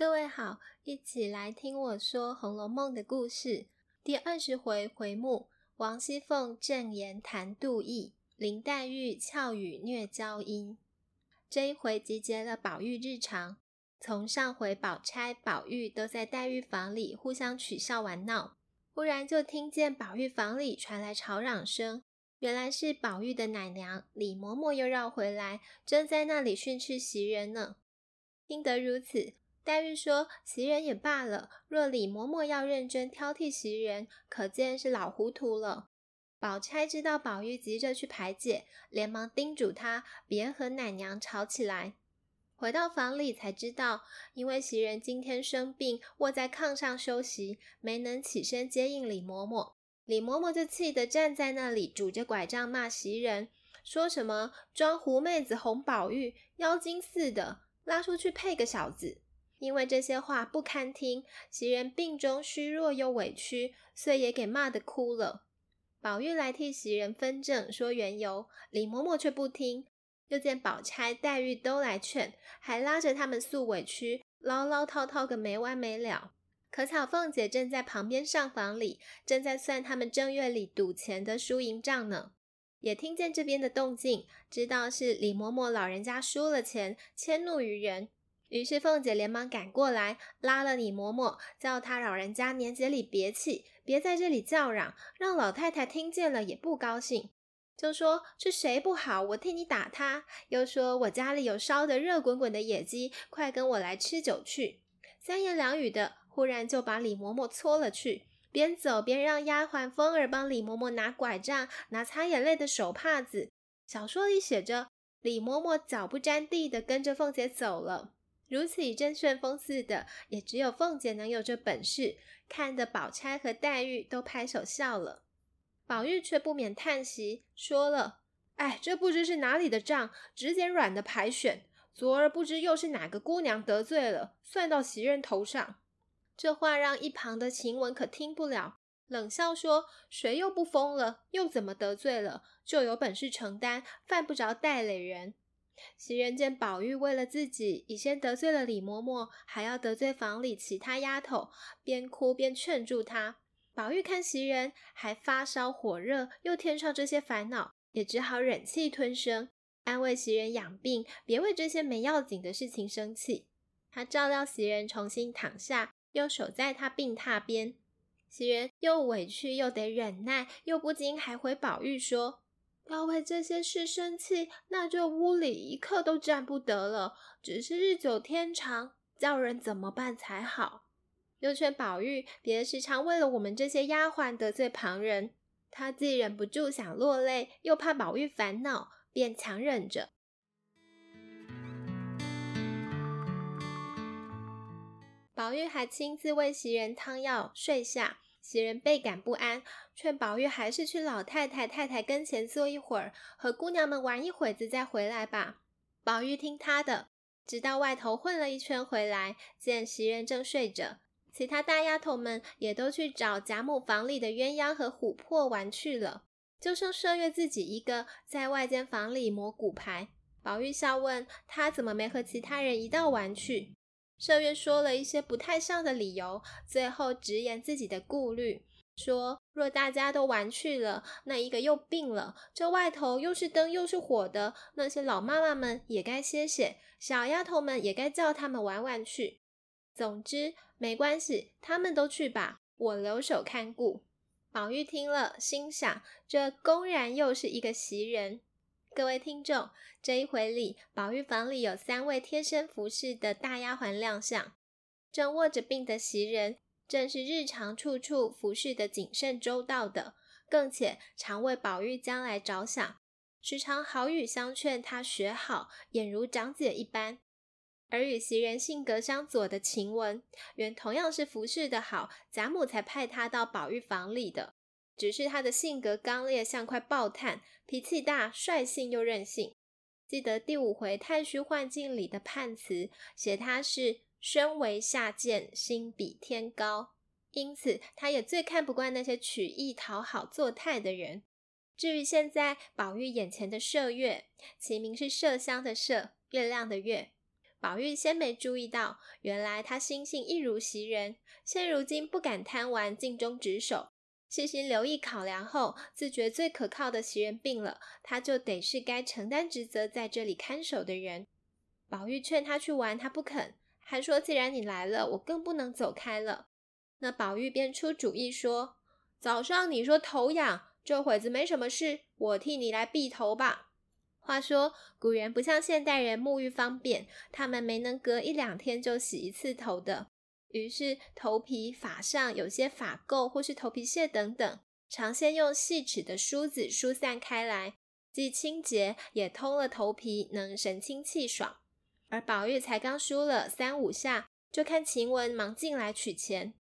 各位好，一起来听我说《红楼梦》的故事。第二十回回目：王熙凤正言谈妒意，林黛玉俏语虐娇婴。这一回集结了宝玉日常。从上回宝钗、宝玉都在黛玉房里互相取笑玩闹，忽然就听见宝玉房里传来吵嚷声，原来是宝玉的奶娘李嬷嬷又绕回来，正在那里训斥袭人呢。听得如此。黛玉说：“袭人也罢了，若李嬷嬷要认真挑剔袭人，可见是老糊涂了。”宝钗知道宝玉急着去排解，连忙叮嘱他别和奶娘吵起来。回到房里才知道，因为袭人今天生病，卧在炕上休息，没能起身接应李嬷嬷。李嬷嬷就气得站在那里，拄着拐杖骂袭人，说什么装狐妹子哄宝玉，妖精似的，拉出去配个小子。因为这些话不堪听，袭人病中虚弱又委屈，遂也给骂得哭了。宝玉来替袭人分证，说缘由，李嬷嬷却不听。又见宝钗、黛玉都来劝，还拉着他们诉委屈，唠唠叨叨个没完没了。可巧凤姐正在旁边上房里，正在算他们正月里赌钱的输赢账呢，也听见这边的动静，知道是李嬷嬷老人家输了钱，迁怒于人。于是凤姐连忙赶过来，拉了李嬷嬷，叫她老人家年节里别气，别在这里叫嚷，让老太太听见了也不高兴。就说是谁不好，我替你打他。又说我家里有烧得热滚滚的野鸡，快跟我来吃酒去。三言两语的，忽然就把李嬷嬷搓了去，边走边让丫鬟凤儿帮李嬷嬷拿拐杖，拿擦眼泪的手帕子。小说里写着，李嬷嬷脚不沾地的跟着凤姐走了。如此一阵旋风似的，也只有凤姐能有这本事，看得宝钗和黛玉都拍手笑了。宝玉却不免叹息，说了：“哎，这不知是哪里的账，只捡软的牌选。昨儿不知又是哪个姑娘得罪了，算到袭人头上。”这话让一旁的晴雯可听不了，冷笑说：“谁又不疯了？又怎么得罪了？就有本事承担，犯不着带累人。”袭人见宝玉为了自己，已先得罪了李嬷嬷，还要得罪房里其他丫头，边哭边劝住她。宝玉看袭人还发烧火热，又添上这些烦恼，也只好忍气吞声，安慰袭人养病，别为这些没要紧的事情生气。他照料袭人重新躺下，又守在他病榻边。袭人又委屈又得忍耐，又不禁还回宝玉说。要为这些事生气，那这屋里一刻都站不得了。只是日久天长，叫人怎么办才好？又劝宝玉别时常为了我们这些丫鬟得罪旁人。他既忍不住想落泪，又怕宝玉烦恼，便强忍着。宝玉还亲自为袭人汤药，睡下。袭人倍感不安，劝宝玉还是去老太太、太太跟前坐一会儿，和姑娘们玩一会子再回来吧。宝玉听他的，直到外头混了一圈回来，见袭人正睡着，其他大丫头们也都去找贾母房里的鸳鸯和琥珀玩去了，就剩麝月自己一个在外间房里磨骨牌。宝玉笑问他怎么没和其他人一道玩去。麝月说了一些不太像的理由，最后直言自己的顾虑，说若大家都玩去了，那一个又病了，这外头又是灯又是火的，那些老妈妈们也该歇歇，小丫头们也该叫他们玩玩去。总之没关系，他们都去吧，我留守看顾。宝玉听了，心想这公然又是一个袭人。各位听众，这一回里，宝玉房里有三位贴身服侍的大丫鬟亮相。正卧着病的袭人，正是日常处处服侍的谨慎周到的，更且常为宝玉将来着想，时常好语相劝他学好，俨如长姐一般。而与袭人性格相左的晴雯，原同样是服侍的好，贾母才派她到宝玉房里的。只是他的性格刚烈，像块爆炭，脾气大，率性又任性。记得第五回太虚幻境里的判词，写他是身为下贱，心比天高，因此他也最看不惯那些曲意讨好、作态的人。至于现在宝玉眼前的麝月，其名是麝香的麝，月亮的月，宝玉先没注意到，原来他心性一如袭人，现如今不敢贪玩，尽忠职守。细心留意考量后，自觉最可靠的袭人病了，他就得是该承担职责在这里看守的人。宝玉劝他去玩，他不肯，还说：“既然你来了，我更不能走开了。”那宝玉便出主意说：“早上你说头痒，这会子没什么事，我替你来篦头吧。”话说，古人不像现代人沐浴方便，他们没能隔一两天就洗一次头的。于是头皮、发上有些发垢或是头皮屑等等，常先用细齿的梳子疏散开来，既清洁也通了头皮，能神清气爽。而宝玉才刚梳了三五下，就看晴雯忙进来取钱。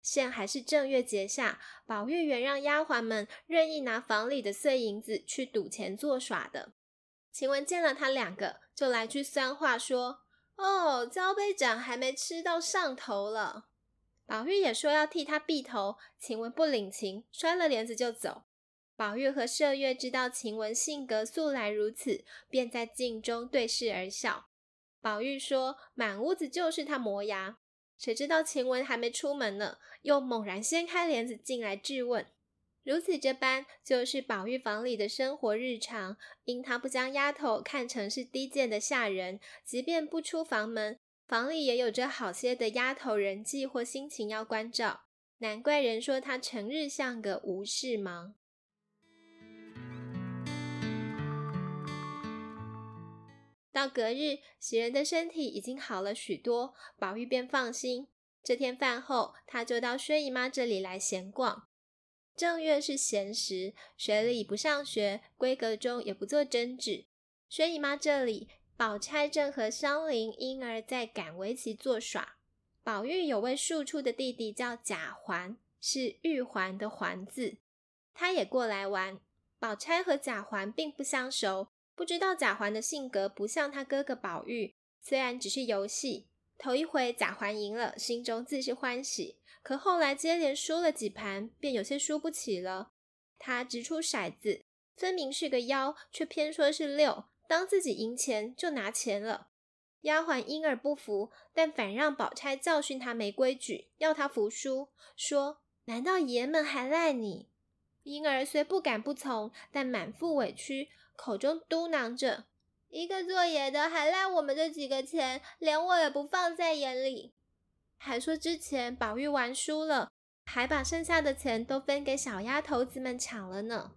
现还是正月节下，宝玉原让丫鬟们任意拿房里的碎银子去赌钱作耍的。晴雯见了他两个，就来句酸话说：“哦，交杯盏还没吃到上头了。”宝玉也说要替他避头，晴雯不领情，摔了帘子就走。宝玉和麝月知道晴雯性格素来如此，便在镜中对视而笑。宝玉说：“满屋子就是他磨牙。”谁知道晴雯还没出门呢，又猛然掀开帘子进来质问。如此这般，就是宝玉房里的生活日常。因他不将丫头看成是低贱的下人，即便不出房门，房里也有着好些的丫头人迹或心情要关照。难怪人说他成日像个无事忙。到隔日，袭人的身体已经好了许多，宝玉便放心。这天饭后，他就到薛姨妈这里来闲逛。正月是闲时，学里不上学，闺阁中也不做针纸。薛姨妈这里，宝钗正和香菱、婴儿在赶围棋作耍。宝玉有位庶出的弟弟叫贾环，是玉环的环字，他也过来玩。宝钗和贾环并不相熟，不知道贾环的性格不像他哥哥宝玉。虽然只是游戏，头一回贾环赢了，心中自是欢喜。可后来接连输了几盘，便有些输不起了。他掷出骰子，分明是个幺，却偏说是六。当自己赢钱，就拿钱了。丫鬟莺儿不服，但反让宝钗教训他没规矩，要他服输，说：“难道爷们还赖你？”莺儿虽不敢不从，但满腹委屈，口中嘟囔着：“一个做爷的还赖我们这几个钱，连我也不放在眼里。”还说之前宝玉玩输了，还把剩下的钱都分给小丫头子们抢了呢。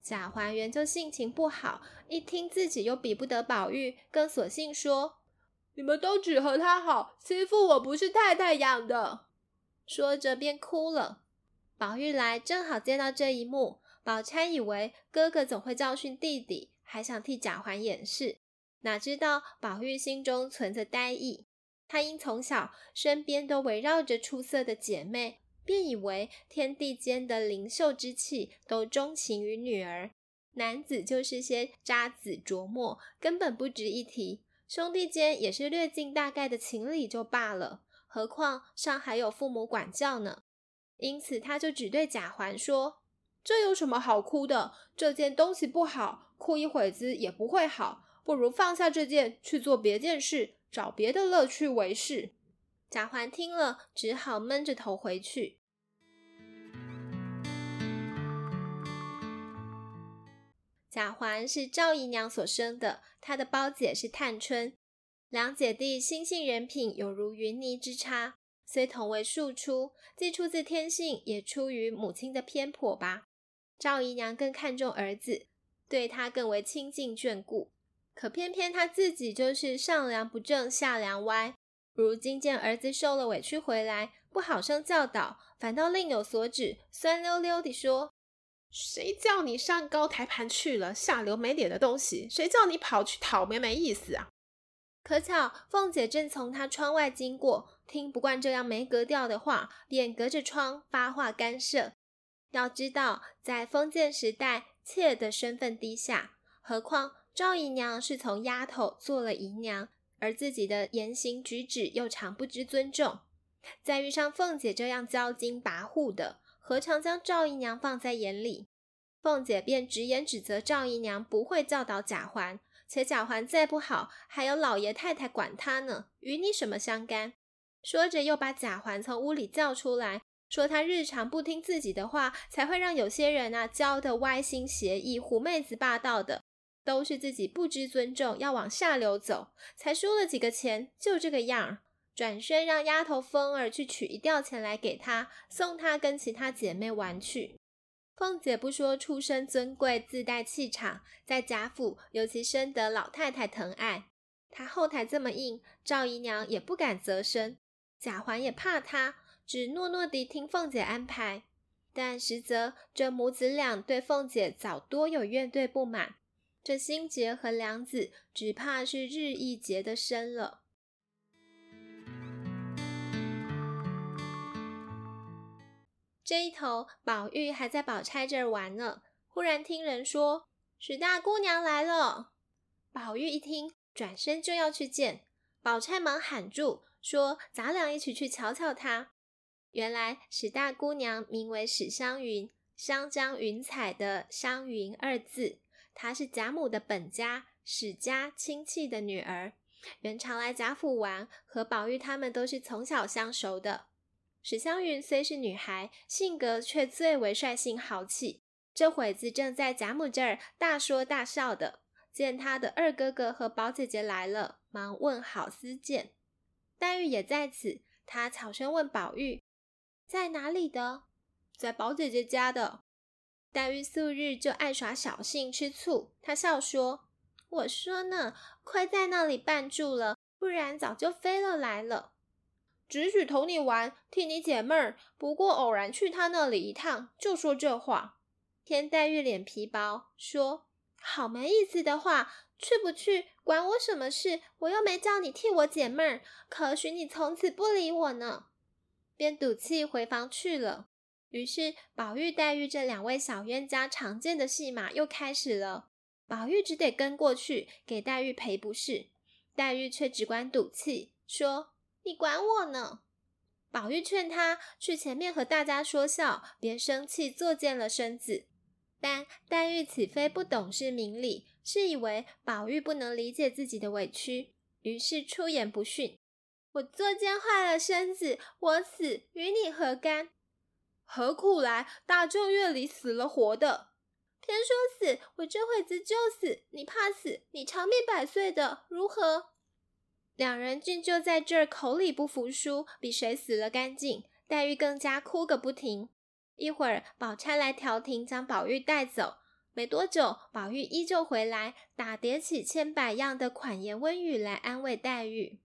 贾环原就性情不好，一听自己又比不得宝玉，更索性说：“你们都只和他好，欺负我不是太太养的。”说着便哭了。宝玉来正好见到这一幕，宝钗以为哥哥总会教训弟弟，还想替贾环掩饰，哪知道宝玉心中存着呆意。他因从小身边都围绕着出色的姐妹，便以为天地间的灵秀之气都钟情于女儿，男子就是些渣滓浊墨，根本不值一提。兄弟间也是略尽大概的情理就罢了，何况上还有父母管教呢？因此他就只对贾环说：“这有什么好哭的？这件东西不好，哭一会子也不会好，不如放下这件，去做别件事。”找别的乐趣为是。贾环听了，只好闷着头回去。贾环是赵姨娘所生的，她的胞姐是探春，两姐弟心性人品有如云泥之差。虽同为庶出，既出自天性，也出于母亲的偏颇吧。赵姨娘更看重儿子，对他更为亲近眷顾。可偏偏她自己就是上梁不正下梁歪，如今见儿子受了委屈回来，不好生教导，反倒另有所指，酸溜溜地说：“谁叫你上高台盘去了，下流没脸的东西？谁叫你跑去讨没没意思啊？”可巧凤姐正从她窗外经过，听不惯这样没格调的话，便隔着窗发话干涉。要知道，在封建时代，妾的身份低下，何况。赵姨娘是从丫头做了姨娘，而自己的言行举止又常不知尊重，再遇上凤姐这样骄矜跋扈的，何尝将赵姨娘放在眼里？凤姐便直言指责赵姨娘不会教导贾环，且贾环再不好，还有老爷太太管他呢，与你什么相干？说着，又把贾环从屋里叫出来，说他日常不听自己的话，才会让有些人啊教的歪心邪意、狐媚子霸道的，都是自己不知尊重，要往下流走，才输了几个钱，就这个样儿。转身让丫头凤儿去取一吊钱来给他，送他跟其他姐妹玩去。凤姐不说出身尊贵，自带气场，在贾府尤其深得老太太疼爱。她后台这么硬，赵姨娘也不敢责声，贾环也怕她，只诺诺地听凤姐安排。但实则这母子俩对凤姐早多有怨怼不满，这心结和梁子只怕是日益结的深了。这一头，宝玉还在宝钗这儿玩呢。忽然听人说：“史大姑娘来了。”宝玉一听，转身就要去见。宝钗忙喊住，说：“咱俩一起去瞧瞧她。”原来史大姑娘名为史湘云，湘江云彩的湘云二字。她是贾母的本家史家亲戚的女儿，原常来贾府玩，和宝玉他们都是从小相熟的。史湘云虽是女孩，性格却最为率性豪气。这会子正在贾母这儿大说大笑的，见她的二哥哥和宝姐姐来了，忙问好私见。黛玉也在此，她悄声问宝玉：“在哪里的？”“在宝姐姐家的。”黛玉素日就爱耍小性吃醋，她笑说：“我说呢，亏在那里绊住了，不然早就飞了来了。”只许同你玩，替你解闷儿。不过偶然去他那里一趟，就说这话。天黛玉脸皮薄，说：“好没意思的话，去不去管我什么事？我又没叫你替我解闷儿，可许你从此不理我呢。”便赌气回房去了。于是宝玉、黛玉这两位小冤家常见的戏码又开始了。宝玉只得跟过去给黛玉赔不是，黛玉却只管赌气说。你管我呢？宝玉劝他去前面和大家说笑，别生气，作践了身子。但黛玉岂非不懂事明理，是以为宝玉不能理解自己的委屈，于是出言不逊：“我作奸坏了身子，我死与你何干？何苦来大正月里死了活的？偏说死，我这会子就死。你怕死，你长命百岁的，如何？”两人竟就在这儿口里不服输，比谁死了干净。黛玉更加哭个不停。一会儿，宝钗来调停，将宝玉带走。没多久，宝玉依旧回来，打叠起千百样的款言温语来安慰黛玉。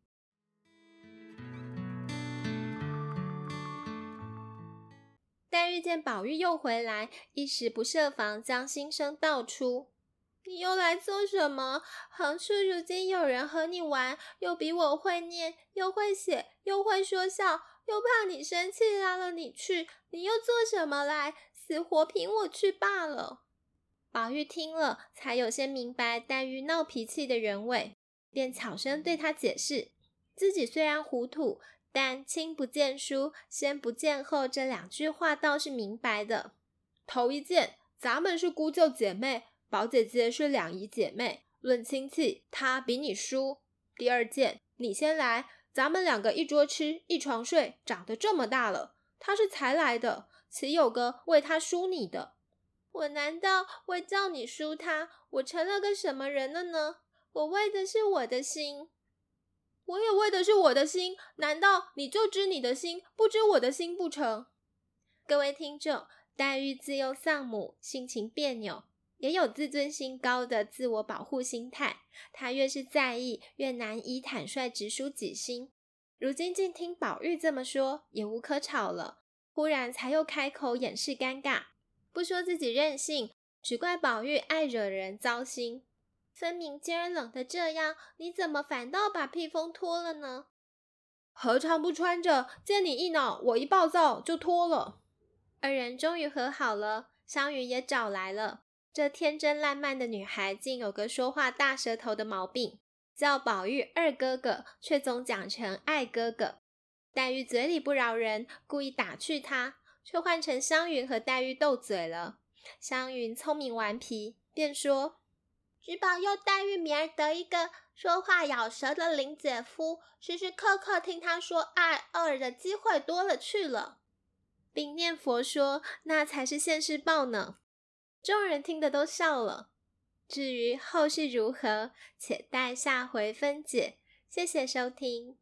黛玉见宝玉又回来，一时不设防，将心声道出。你又来做什么？横竖如今有人和你玩，又比我会念，又会写，又会说笑，又怕你生气拉了你去，你又做什么来？死活凭我去罢了。宝玉听了，才有些明白黛玉闹脾气的原委，便悄声对她解释：自己虽然糊涂，但亲不见书，先不见后这两句话倒是明白的。头一件，咱们是姑舅姐妹。宝姐姐是两姨姐妹，论亲戚，她比你输。第二件，你先来，咱们两个一桌吃，一床睡，长得这么大了，她是才来的，岂有个为她输你的？我难道为叫你输她，我成了个什么人了呢？我为的是我的心，我也为的是我的心，难道你就知你的心，不知我的心不成？各位听众，黛玉自幼丧母，性情别扭。也有自尊心高的自我保护心态，她越是在意，越难以坦率直抒己心。如今竟听宝玉这么说，也无可吵了。忽然才又开口掩饰尴尬，不说自己任性，只怪宝玉爱惹人糟心。分明今儿冷得这样，你怎么反倒把披风脱了呢？何尝不穿着？见你一恼，我一暴躁，就脱了。二人终于和好了，湘云也找来了。这天真烂漫的女孩，竟有个说话大舌头的毛病，叫宝玉二哥哥，却总讲成爱哥哥。黛玉嘴里不饶人，故意打趣她，却换成湘云和黛玉斗嘴了。湘云聪明顽皮，便说：“只保佑黛玉明儿得一个说话咬舌的林姐夫，时时刻刻听他说爱二的机会多了去了。并念佛说：“那才是现世报呢。”众人听得都笑了。至于后事如何，且待下回分解。谢谢收听。